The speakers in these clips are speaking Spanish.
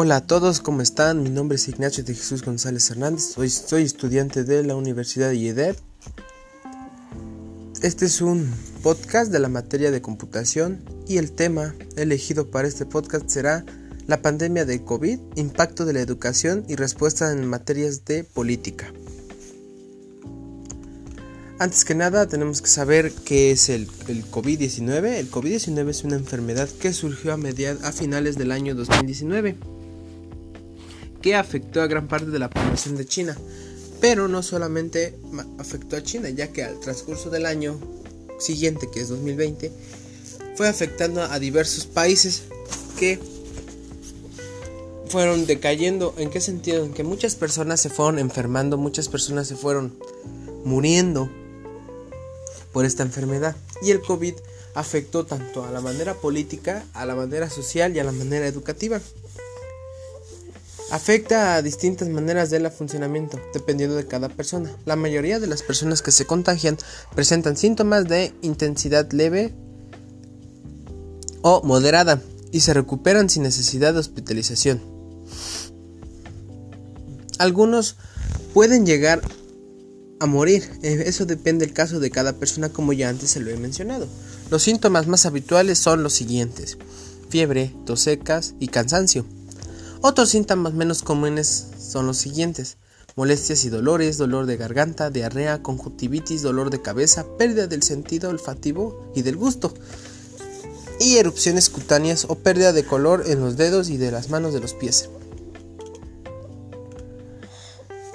Hola a todos, ¿cómo están? Mi nombre es Ignacio de Jesús González Hernández, soy, soy estudiante de la Universidad de IEDEP. Este es un podcast de la materia de computación y el tema elegido para este podcast será la pandemia de COVID, impacto de la educación y respuesta en materias de política. Antes que nada tenemos que saber qué es el, COVID-19. El COVID-19 es una enfermedad que surgió a, a finales del año 2019 que afectó a gran parte de la población de China. Pero no solamente afectó a China, ya que al transcurso del año siguiente, que es 2020, fue afectando a diversos países que fueron decayendo. ¿En qué sentido? En que muchas personas se fueron enfermando, muchas personas se fueron muriendo por esta enfermedad. Y el COVID afectó tanto a la manera política, a la manera social y a la manera educativa. Afecta a distintas maneras del funcionamiento, dependiendo de cada persona. La mayoría de las personas que se contagian presentan síntomas de intensidad leve o moderada y se recuperan sin necesidad de hospitalización. Algunos pueden llegar a morir. Eh, eso depende del caso de cada persona como ya antes se lo he mencionado. Los síntomas más habituales son los siguientes. Fiebre, tos secas y cansancio. Otros síntomas menos comunes son los siguientes. Molestias y dolores, dolor de garganta, diarrea, conjuntivitis, dolor de cabeza, pérdida del sentido olfativo y del gusto. Y erupciones cutáneas o pérdida de color en los dedos y de las manos de los pies.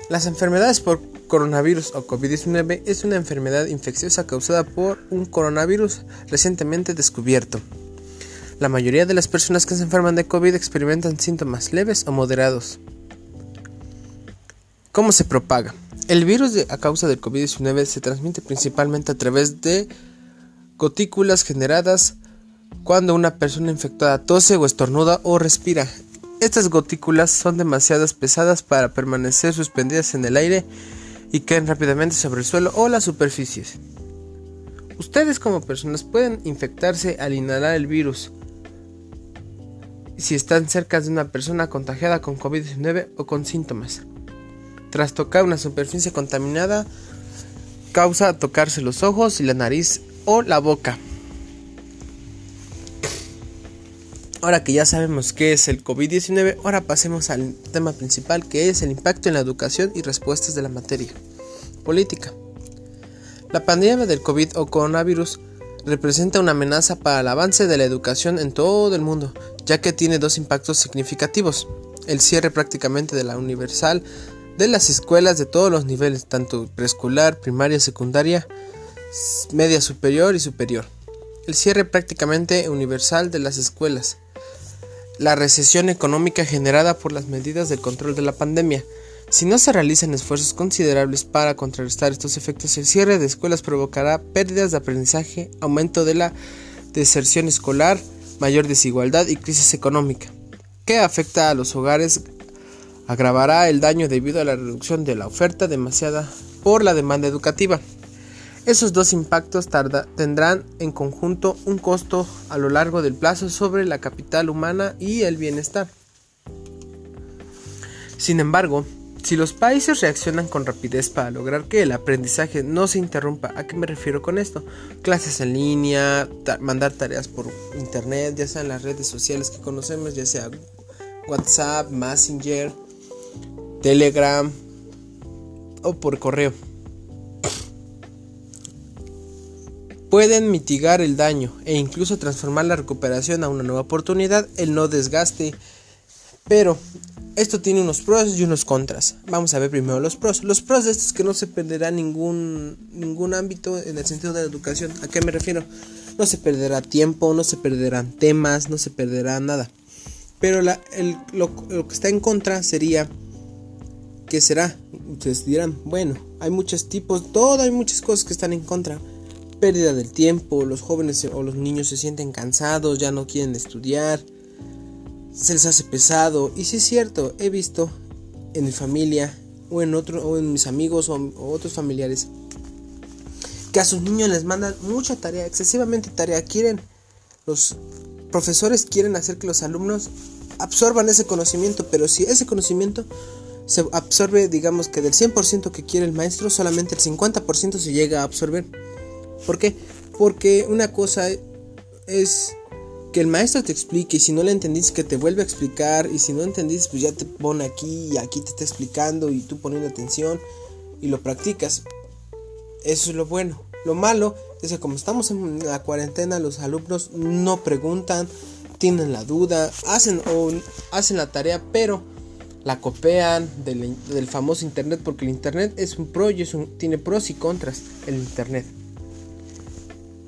Las enfermedades por coronavirus o COVID-19 es una enfermedad infecciosa causada por un coronavirus recientemente descubierto. La mayoría de las personas que se enferman de COVID experimentan síntomas leves o moderados. ¿Cómo se propaga? El virus a causa del COVID-19 se transmite principalmente a través de gotículas generadas cuando una persona infectada tose o estornuda o respira. Estas gotículas son demasiado pesadas para permanecer suspendidas en el aire y caen rápidamente sobre el suelo o las superficies. Ustedes como personas pueden infectarse al inhalar el virus si están cerca de una persona contagiada con COVID-19 o con síntomas. Tras tocar una superficie contaminada, causa tocarse los ojos y la nariz o la boca. Ahora que ya sabemos qué es el COVID-19, ahora pasemos al tema principal que es el impacto en la educación y respuestas de la materia. Política. La pandemia del COVID o coronavirus representa una amenaza para el avance de la educación en todo el mundo, ya que tiene dos impactos significativos. El cierre prácticamente de la universal de las escuelas de todos los niveles, tanto preescolar, primaria, secundaria, media superior y superior. El cierre prácticamente universal de las escuelas la recesión económica generada por las medidas de control de la pandemia. Si no se realizan esfuerzos considerables para contrarrestar estos efectos, el cierre de escuelas provocará pérdidas de aprendizaje, aumento de la deserción escolar, mayor desigualdad y crisis económica, que afecta a los hogares, agravará el daño debido a la reducción de la oferta demasiada por la demanda educativa. Esos dos impactos tendrán en conjunto un costo a lo largo del plazo sobre la capital humana y el bienestar. Sin embargo, si los países reaccionan con rapidez para lograr que el aprendizaje no se interrumpa, ¿a qué me refiero con esto? Clases en línea, mandar tareas por internet, ya sea en las redes sociales que conocemos, ya sea WhatsApp, Messenger, Telegram o por correo. pueden mitigar el daño e incluso transformar la recuperación a una nueva oportunidad, el no desgaste. Pero esto tiene unos pros y unos contras. Vamos a ver primero los pros. Los pros de esto es que no se perderá ningún, ningún ámbito en el sentido de la educación. ¿A qué me refiero? No se perderá tiempo, no se perderán temas, no se perderá nada. Pero lo, lo, que está en contra sería ¿qué será? Ustedes dirán, bueno, hay muchos tipos, todo hay muchas cosas que están en contra pérdida del tiempo, los jóvenes o los niños se sienten cansados, ya no quieren estudiar, se les hace pesado. Y si es cierto, he visto en mi familia o en, otro, o en mis amigos o, otros familiares que a sus niños les mandan mucha tarea, excesivamente tarea. Quieren, los profesores quieren hacer que los alumnos absorban ese conocimiento, pero si ese conocimiento se absorbe, digamos que del 100% que quiere el maestro, solamente el 50% se llega a absorber. ¿Por qué? Porque una cosa es que el maestro te explique y si no le entendiste que te vuelve a explicar y si no entendiste pues ya te pone aquí y aquí te está explicando y tú poniendo atención y lo practicas. Eso es lo bueno. Lo malo es que como estamos en la cuarentena los alumnos no preguntan, tienen la duda, hacen o hacen la tarea pero la copian del, famoso internet porque el internet es un pro y tiene pros y contras el internet.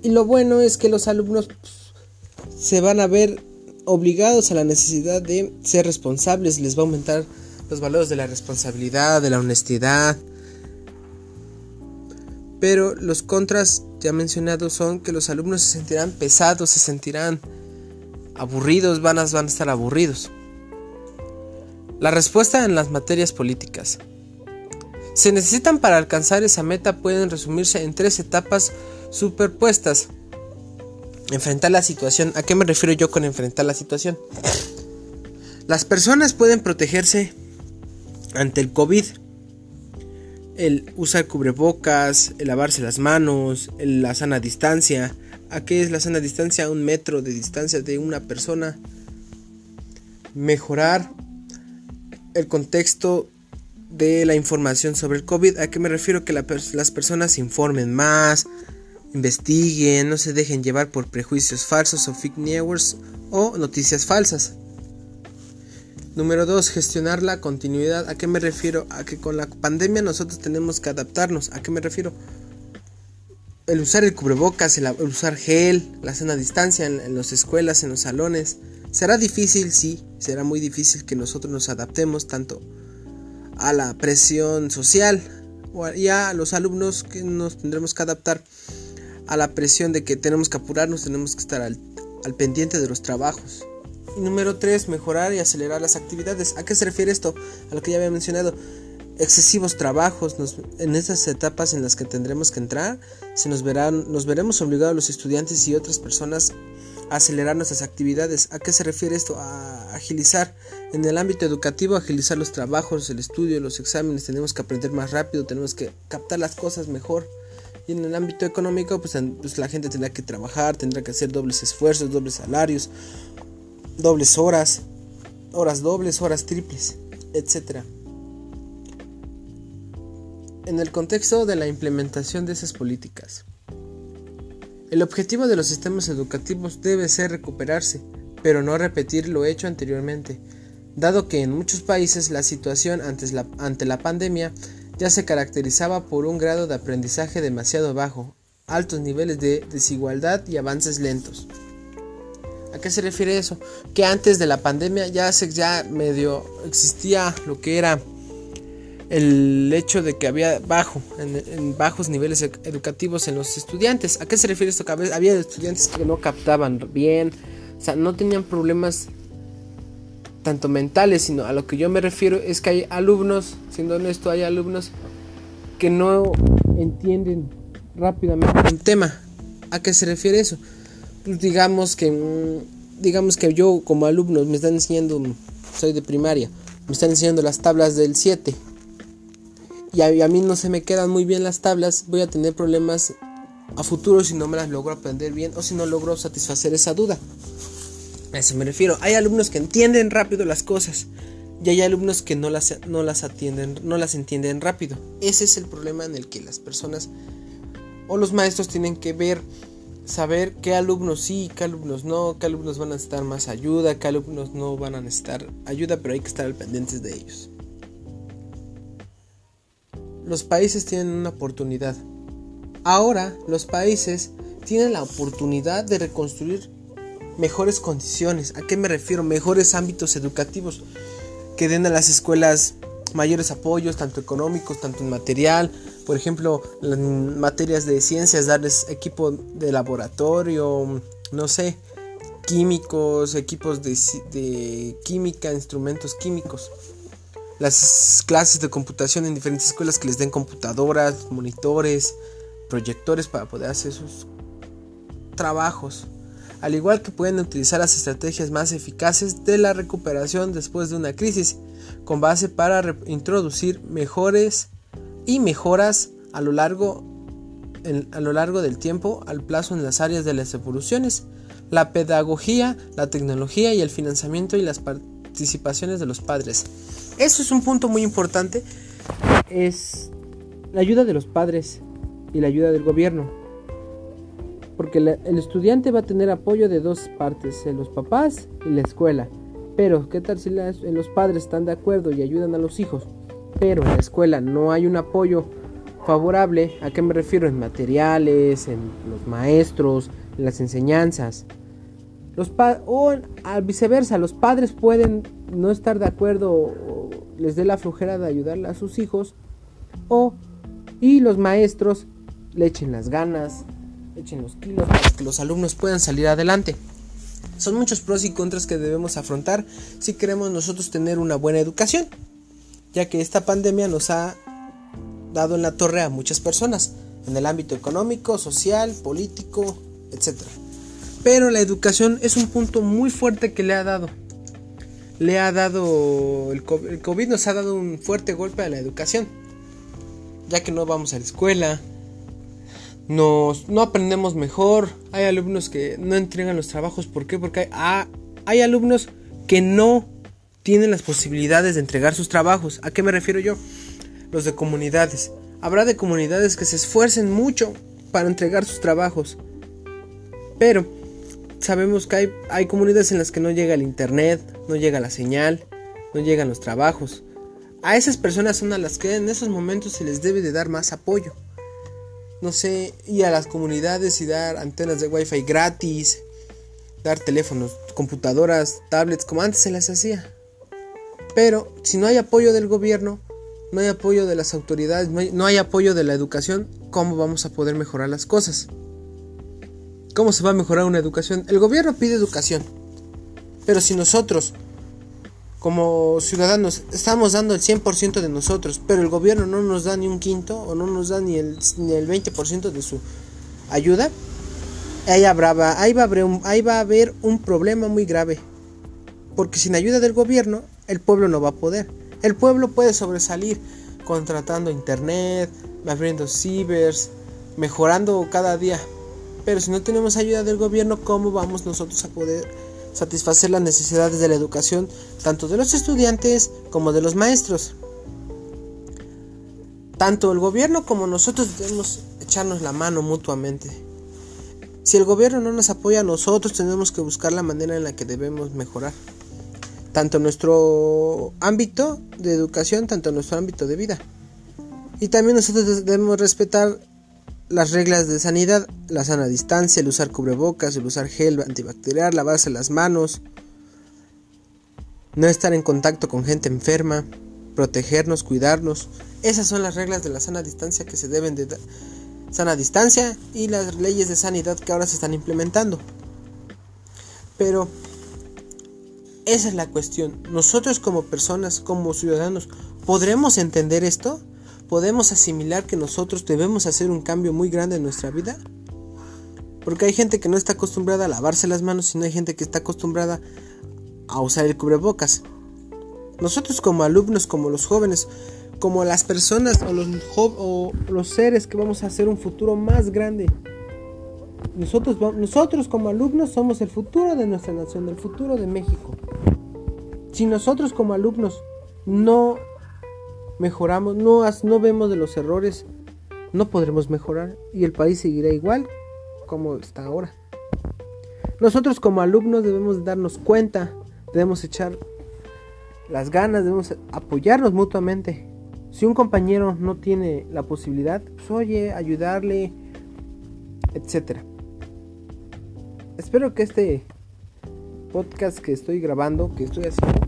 Y lo bueno es que los alumnos pues, se van a ver obligados a la necesidad de ser responsables, les va a aumentar los valores de la responsabilidad, de la honestidad. Pero los contras ya mencionados son que los alumnos se sentirán pesados, se sentirán aburridos, van a, van a estar aburridos. La respuesta en las materias políticas. Se necesitan para alcanzar esa meta pueden resumirse en tres etapas superpuestas. Enfrentar la situación. ¿A qué me refiero yo con enfrentar la situación? Las personas pueden protegerse ante el COVID. El usar cubrebocas, el lavarse las manos, la sana distancia. ¿A qué es la sana distancia? Un metro de distancia de una persona. Mejorar el contexto de la información sobre el COVID. ¿A qué me refiero? Que las personas informen más, investiguen, no se dejen llevar por prejuicios falsos o fake news o noticias falsas. Número 2. Gestionar la continuidad. ¿A qué me refiero? A que con la pandemia nosotros tenemos que adaptarnos. ¿A qué me refiero? El usar el cubrebocas, el, usar gel, la sana distancia en, en las escuelas, en los salones. Será difícil, sí, será muy difícil que nosotros nos adaptemos tanto a la presión social y a los alumnos que nos tendremos que adaptar a la presión de que tenemos que apurarnos, tenemos que estar al, pendiente de los trabajos. Y número 3, mejorar y acelerar las actividades. ¿A qué se refiere esto? A lo que ya había mencionado. Excesivos trabajos. en estas etapas en las que tendremos que entrar, se nos, verán, nos veremos obligados los estudiantes y otras personas a acelerar nuestras actividades. ¿A qué se refiere esto? A agilizar. En el ámbito educativo, agilizar los trabajos, el estudio, los exámenes. Tenemos que aprender más rápido, tenemos que captar las cosas mejor. Y en el ámbito económico, pues, pues, la gente tendrá que trabajar, tendrá que hacer dobles esfuerzos, dobles salarios, dobles horas, horas dobles, horas triples, etc. En el contexto de la implementación de esas políticas, el objetivo de los sistemas educativos debe ser recuperarse, pero no repetir lo hecho anteriormente, dado que en muchos países la situación la, ante la pandemia ya se caracterizaba por un grado de aprendizaje demasiado bajo, altos niveles de desigualdad y avances lentos. ¿A qué se refiere eso? Que antes de la pandemia ya se ya medio existía lo que era el hecho de que había bajo en, bajos niveles educativos en los estudiantes. ¿A qué se refiere esto? Que había estudiantes que no captaban bien, o sea, no tenían problemas tanto mentales, sino a lo que yo me refiero es que hay alumnos, siendo honesto, hay alumnos que no entienden rápidamente un tema. ¿A qué se refiere eso? Pues digamos que mm, digamos que yo como alumno me están enseñando, soy de primaria, me están enseñando las tablas del 7 y a, mí no se me quedan muy bien las tablas, voy a tener problemas a futuro si no me las logro aprender bien o si no logro satisfacer esa duda. A eso me refiero. Hay alumnos que entienden rápido las cosas y hay alumnos que no las, no las atienden, no las entienden rápido. Ese es el problema en el que las personas o los maestros tienen que ver, saber qué alumnos sí, qué alumnos no, qué alumnos van a necesitar más ayuda, qué alumnos no van a necesitar ayuda, pero hay que estar al pendientes de ellos. Los países tienen una oportunidad. Ahora los países tienen la oportunidad de reconstruir mejores condiciones. ¿A qué me refiero? Mejores ámbitos educativos que den a las escuelas mayores apoyos, tanto económicos, tanto en material. Por ejemplo, en materias de ciencias, darles equipo de laboratorio, no sé, químicos, equipos de, de química, instrumentos químicos. Las clases de computación en diferentes escuelas que les den computadoras, monitores, proyectores para poder hacer sus trabajos al igual que pueden utilizar las estrategias más eficaces de la recuperación después de una crisis, con base para introducir mejores y mejoras a lo largo a lo largo del tiempo al plazo en las áreas de las evoluciones, la pedagogía, la tecnología y el financiamiento y las participaciones de los padres. Eso es un punto muy importante, es la ayuda de los padres y la ayuda del gobierno. Porque el estudiante va a tener apoyo de dos partes, los papás y la escuela. Pero, ¿qué tal si los padres están de acuerdo y ayudan a los hijos? Pero en la escuela no hay un apoyo favorable, ¿a qué me refiero? En materiales, en los maestros, en las enseñanzas. Los o al viceversa, los padres pueden no estar de acuerdo o les dé la flojera de ayudarle a sus hijos o y los maestros le echen las ganas, echen los kilos para que los alumnos puedan salir adelante. Son muchos pros y contras que debemos afrontar si queremos nosotros tener una buena educación, ya que esta pandemia nos ha dado en la torre a muchas personas, en el ámbito económico, social, político, etc. Pero la educación es un punto muy fuerte que le ha dado. Le ha dado, el COVID nos ha dado un fuerte golpe a la educación, ya que no vamos a la escuela, nos, no aprendemos mejor, hay alumnos que no entregan los trabajos, ¿por qué? Porque hay, hay alumnos que no tienen las posibilidades de entregar sus trabajos. ¿A qué me refiero yo? los de comunidades. Habrá de comunidades que se esfuercen mucho para entregar sus trabajos. Pero sabemos que hay, hay comunidades en las que no llega el internet, no llega la señal, no llegan los trabajos. A esas personas son a las que en esos momentos se les debe de dar más apoyo. No sé, y a las comunidades y dar antenas de wifi gratis, dar teléfonos, computadoras, tablets, como antes se las hacía. Pero si no hay apoyo del gobierno, no hay apoyo de las autoridades, no hay, apoyo de la educación, ¿cómo vamos a poder mejorar las cosas? ¿Cómo se va a mejorar una educación? El gobierno pide educación, pero si nosotros, como ciudadanos, estamos dando el 100% de nosotros, pero el gobierno no nos da ni un quinto o no nos da ni el, ni el 20% de su ayuda, ahí, habrá, ahí, va a haber un, ahí va a haber un problema muy grave. Porque sin ayuda del gobierno, el pueblo no va a poder. El pueblo puede sobresalir contratando internet, abriendo cibers, mejorando cada día. Pero si no tenemos ayuda del gobierno, ¿cómo vamos nosotros a poder satisfacer las necesidades de la educación, tanto de los estudiantes como de los maestros? Tanto el gobierno como nosotros debemos echarnos la mano mutuamente. Si el gobierno no nos apoya, nosotros tenemos que buscar la manera en la que debemos mejorar tanto nuestro ámbito de educación, tanto nuestro ámbito de vida. Y también nosotros debemos respetar las reglas de sanidad, la sana distancia, el usar cubrebocas, el usar gel antibacterial, lavarse las manos, no estar en contacto con gente enferma, protegernos, cuidarnos. Esas son las reglas de la sana distancia que se deben de. Sana distancia y las leyes de sanidad que ahora se están implementando. Pero esa es la cuestión. Nosotros como personas, como ciudadanos, ¿podremos entender esto? ¿Podemos asimilar que nosotros debemos hacer un cambio muy grande en nuestra vida? Porque hay gente que no está acostumbrada a lavarse las manos y no hay gente que está acostumbrada a usar el cubrebocas. Nosotros como alumnos, como los jóvenes, como las personas o los, o los seres que vamos a hacer un futuro más grande, nosotros, nosotros como alumnos somos el futuro de nuestra nación, el futuro de México. Si nosotros como alumnos no mejoramos, no, no vemos de los errores, no podremos mejorar y el país seguirá igual como está ahora. Nosotros como alumnos debemos darnos cuenta, debemos echar las ganas, debemos apoyarnos mutuamente. Si un compañero no tiene la posibilidad, pues oye, ayudarle, etcétera. Espero que este podcast que estoy grabando, que estoy haciendo,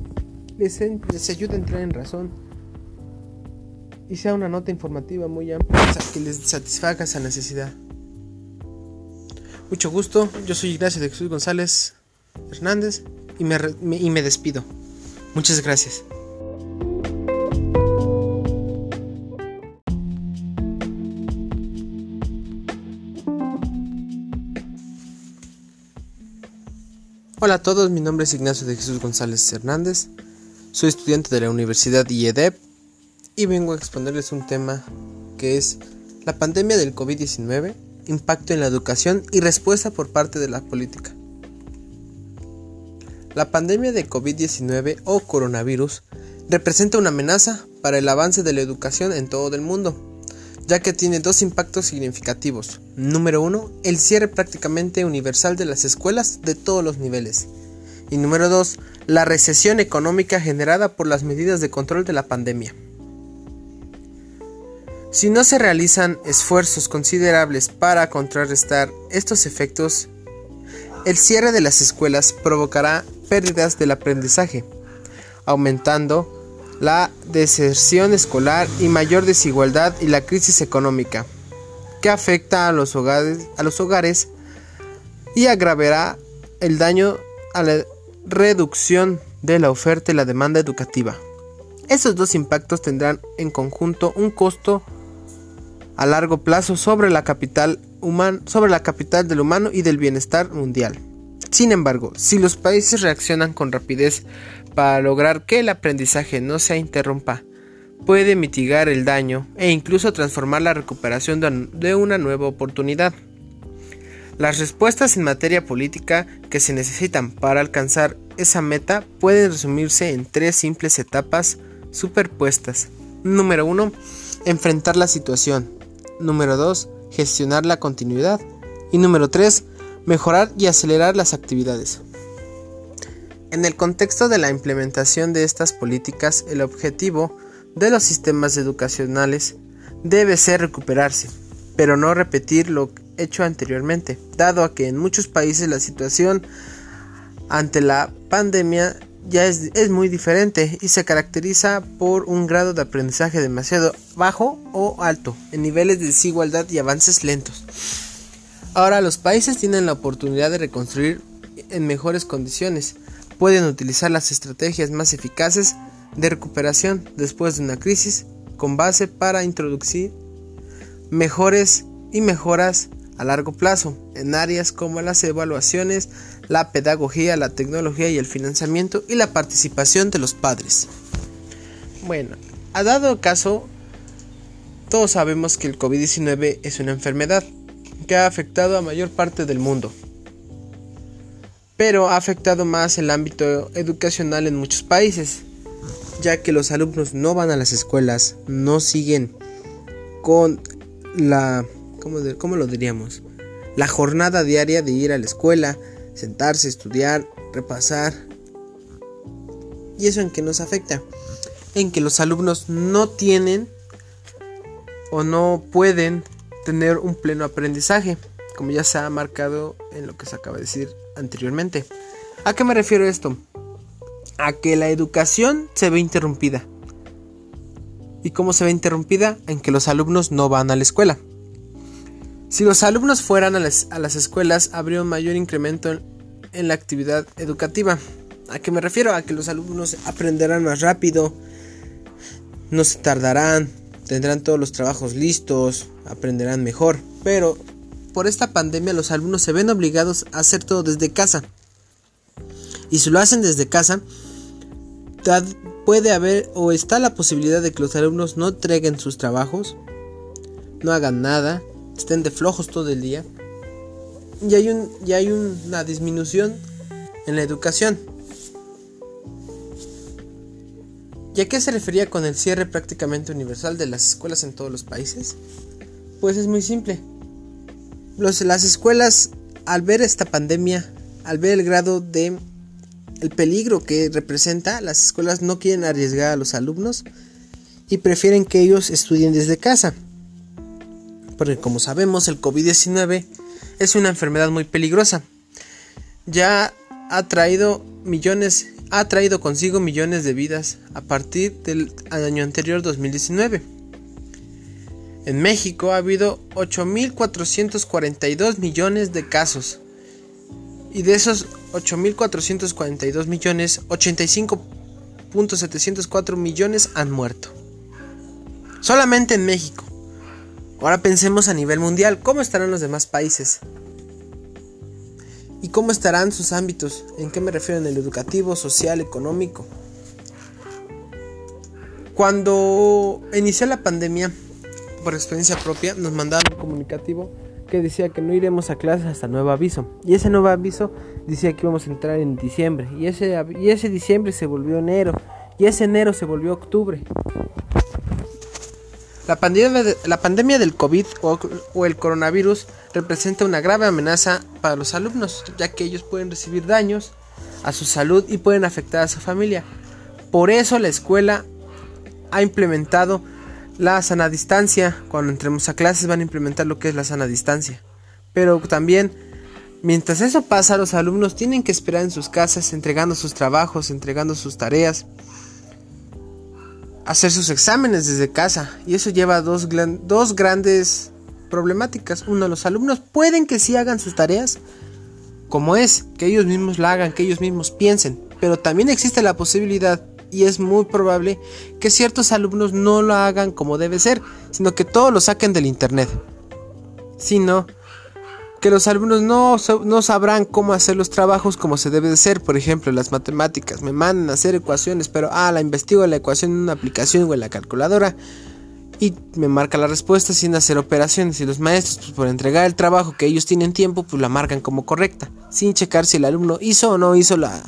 les ayude a entrar en razón y sea una nota informativa muy amplia que les satisfaga esa necesidad. Mucho gusto, yo soy Ignacio de Jesús González Hernández y me, y me despido. Muchas gracias. Hola a todos, mi nombre es Ignacio de Jesús González Hernández, soy estudiante de la Universidad IEDEP y vengo a exponerles un tema que es la pandemia del COVID-19, impacto en la educación y respuesta por parte de la política. La pandemia de COVID-19 o coronavirus representa una amenaza para el avance de la educación en todo el mundo ya que tiene dos impactos significativos. Número uno, el cierre prácticamente universal de las escuelas de todos los niveles. Y número dos, la recesión económica generada por las medidas de control de la pandemia. Si no se realizan esfuerzos considerables para contrarrestar estos efectos, el cierre de las escuelas provocará pérdidas del aprendizaje, aumentando la deserción escolar y mayor desigualdad y la crisis económica que afecta a los hogares, a los hogares y agravará el daño a la reducción de la oferta y la demanda educativa. Estos dos impactos tendrán en conjunto un costo a largo plazo sobre la capital sobre la capital del humano y del bienestar mundial. Sin embargo, si los países reaccionan con rapidez para lograr que el aprendizaje no se interrumpa, puede mitigar el daño e incluso transformar la recuperación de una nueva oportunidad. Las respuestas en materia política que se necesitan para alcanzar esa meta pueden resumirse en tres simples etapas superpuestas. Número 1. Enfrentar la situación. Número 2. Gestionar la continuidad. Y número 3 mejorar y acelerar las actividades. En el contexto de la implementación de estas políticas, el objetivo de los sistemas educacionales debe ser recuperarse, pero no repetir lo hecho anteriormente, dado a que en muchos países la situación ante la pandemia ya es, es, muy diferente y se caracteriza por un grado de aprendizaje demasiado bajo o alto, en niveles de desigualdad y avances lentos. Ahora los países tienen la oportunidad de reconstruir en mejores condiciones. Pueden utilizar las estrategias más eficaces de recuperación después de una crisis con base para introducir mejores y mejoras a largo plazo en áreas como las evaluaciones, la pedagogía, la tecnología y el financiamiento y la participación de los padres. Bueno, ha dado caso, todos sabemos que el COVID-19 es una enfermedad que ha afectado a mayor parte del mundo. Pero ha afectado más el ámbito educacional en muchos países, ya que los alumnos no van a las escuelas, no siguen con la, ¿cómo, lo diríamos? La jornada diaria de ir a la escuela, sentarse, estudiar, repasar. ¿Y eso en qué nos afecta? En que los alumnos no tienen o no pueden tener un pleno aprendizaje, como ya se ha marcado en lo que se acaba de decir anteriormente. ¿A qué me refiero esto? A que la educación se ve interrumpida. ¿Y cómo se ve interrumpida? En que los alumnos no van a la escuela. Si los alumnos fueran a las, escuelas, habría un mayor incremento en, en la actividad educativa. ¿A qué me refiero? A que los alumnos aprenderán más rápido, no se tardarán, tendrán todos los trabajos listos, aprenderán mejor. Pero por esta pandemia los alumnos se ven obligados a hacer todo desde casa. Y si lo hacen desde casa, puede haber o está la posibilidad de que los alumnos no entreguen sus trabajos, no hagan nada, estén de flojos todo el día. Y hay, un, y hay una disminución en la educación. ¿Y a qué se refería con el cierre prácticamente universal de las escuelas en todos los países? Pues es muy simple. las escuelas, al ver esta pandemia, al ver el grado de el peligro que representa, las escuelas no quieren arriesgar a los alumnos y prefieren que ellos estudien desde casa. Porque como sabemos, el COVID-19 es una enfermedad muy peligrosa. Ya ha traído millones ha traído consigo millones de vidas a partir del año anterior 2019. En México ha habido 8.442 millones de casos y de esos 8.442 millones, 85.704 millones han muerto. Solamente en México. Ahora pensemos a nivel mundial, ¿cómo estarán los demás países? ¿Y cómo estarán sus ámbitos? ¿En qué me refiero? En el educativo, social, económico. Cuando inició la pandemia, por experiencia propia, nos mandaron un comunicativo que decía que no iremos a clases hasta nuevo aviso. Y ese nuevo aviso decía que íbamos a entrar en diciembre. Y ese, y ese diciembre se volvió enero. Y ese enero se volvió octubre. La pandemia, del COVID o, el coronavirus representa una grave amenaza para los alumnos, ya que ellos pueden recibir daños a su salud y pueden afectar a su familia. Por eso la escuela ha implementado la sana distancia. Cuando entremos a clases van a implementar lo que es la sana distancia. Pero también, mientras eso pasa, los alumnos tienen que esperar en sus casas, entregando sus trabajos, entregando sus tareas hacer sus exámenes desde casa. Y eso lleva a dos, grandes problemáticas. Uno, los alumnos pueden que sí hagan sus tareas como es, que ellos mismos la hagan, que ellos mismos piensen. Pero también existe la posibilidad, y es muy probable, que ciertos alumnos no lo hagan como debe ser, sino que todo lo saquen del internet. Sino que los alumnos no, no, sabrán cómo hacer los trabajos como se debe de hacer. Por ejemplo, las matemáticas. Me mandan a hacer ecuaciones, pero ah, la investigo la ecuación en una aplicación o en la calculadora. Y me marca la respuesta sin hacer operaciones. Y los maestros, pues, por entregar el trabajo que ellos tienen tiempo, pues la marcan como correcta. Sin checar si el alumno hizo o no hizo la,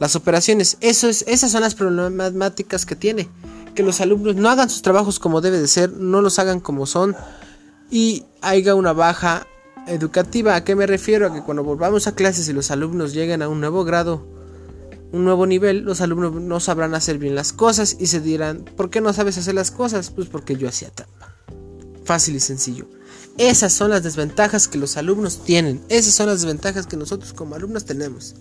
las operaciones. Eso es, esas son las problemáticas que tiene. Que los alumnos no hagan sus trabajos como debe de ser, no los hagan como son. Y haya una baja educativa, ¿a qué me refiero? A que cuando volvamos a clases y los alumnos lleguen a un nuevo grado, un nuevo nivel, los alumnos no sabrán hacer bien las cosas y se dirán, ¿por qué no sabes hacer las cosas? Pues porque yo hacía trampa. Fácil y sencillo. Esas son las desventajas que los alumnos tienen. Esas son las desventajas que nosotros como alumnos tenemos.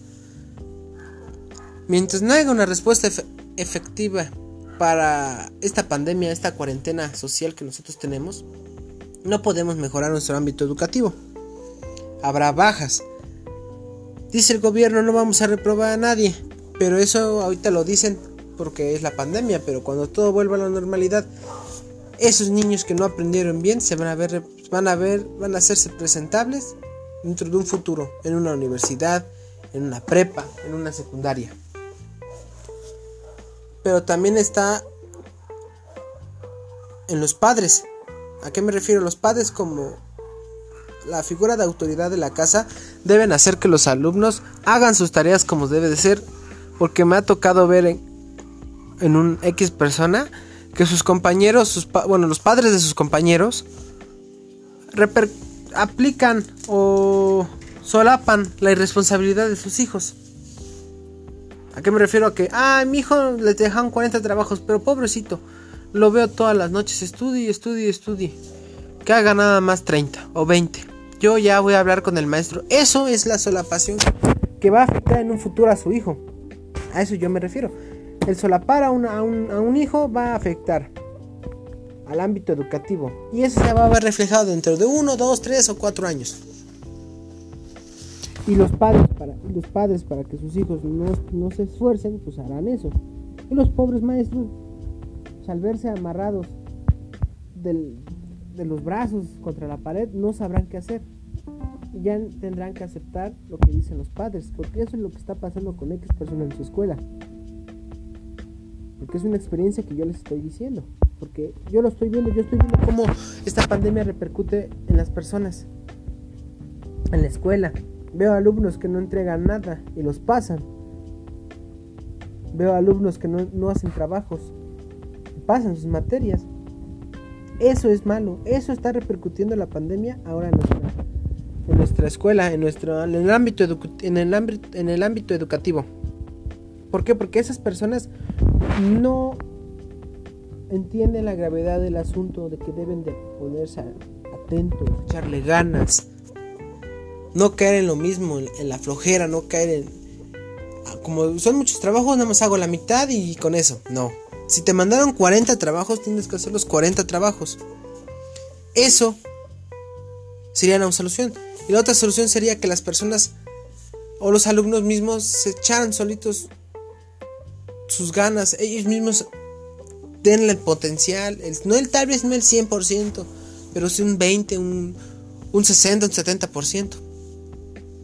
Mientras no haya una respuesta efectiva para esta pandemia, esta cuarentena social que nosotros tenemos, no podemos mejorar nuestro ámbito educativo habrá bajas. Dice el gobierno no vamos a reprobar a nadie, pero eso ahorita lo dicen porque es la pandemia, pero cuando todo vuelva a la normalidad, esos niños que no aprendieron bien se van a ver van a ver van a hacerse presentables dentro de un futuro en una universidad, en una prepa, en una secundaria. Pero también está en los padres. ¿A qué me refiero? Los padres como la figura de autoridad de la casa deben hacer que los alumnos hagan sus tareas como debe de ser, porque me ha tocado ver en, un X persona que sus compañeros, sus bueno, los padres de sus compañeros aplican o solapan la irresponsabilidad de sus hijos. ¿A qué me refiero? A que, ah, mi hijo le dejan 40 trabajos, pero pobrecito, lo veo todas las noches, estudie, estudie, estudie. Que haga nada más 30 o 20 yo ya voy a hablar con el maestro. Eso es la solapación que va a afectar en un futuro a su hijo. A eso yo me refiero. El solapar a, a, un, hijo va a afectar al ámbito educativo. Y eso se va a ver reflejado dentro de uno, dos, tres o cuatro años. Y los padres, para, los padres, para que sus hijos no, se esfuercen, pues harán eso. Y los pobres maestros, al verse amarrados del, de los brazos contra la pared, no sabrán qué hacer. Ya tendrán que aceptar lo que dicen los padres, porque eso es lo que está pasando con X personas en su escuela. Porque es una experiencia que yo les estoy diciendo. Porque yo lo estoy viendo, yo estoy viendo cómo esta pandemia repercute en las personas, en la escuela. Veo alumnos que no entregan nada y los pasan. Veo alumnos que no, no hacen trabajos, pasan sus materias. Eso es malo, eso está repercutiendo la pandemia ahora en nuestra, escuela, en, nuestro, en, el ámbito en, el ámbito, en el ámbito educativo. ¿Por qué? Porque esas personas no entienden la gravedad del asunto, de que deben de ponerse atentos, echarle ganas, no caer en lo mismo, en la flojera, no caer en... Como son muchos trabajos, nada más hago la mitad y con eso, no. Si te mandaron 40 trabajos, tienes que hacer los 40 trabajos. Eso sería una solución. Y la otra solución sería que las personas o los alumnos mismos se echaran solitos sus ganas, ellos mismos den el potencial, no el tal vez no el 100%, pero sí un 20, un, un 60, un 70%.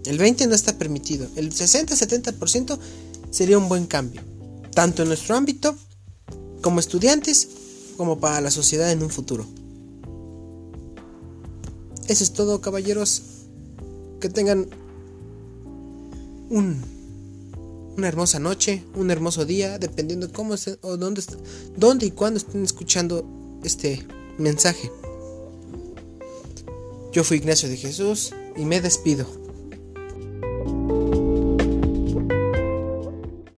El 20 no está permitido. El 60-70% sería un buen cambio. Tanto en nuestro ámbito, como estudiantes, como para la sociedad en un futuro. Eso es todo, caballeros. Que tengan un, una hermosa noche, un hermoso día, dependiendo cómo estén, o dónde, dónde y cuándo estén escuchando este mensaje. Yo fui Ignacio de Jesús y me despido.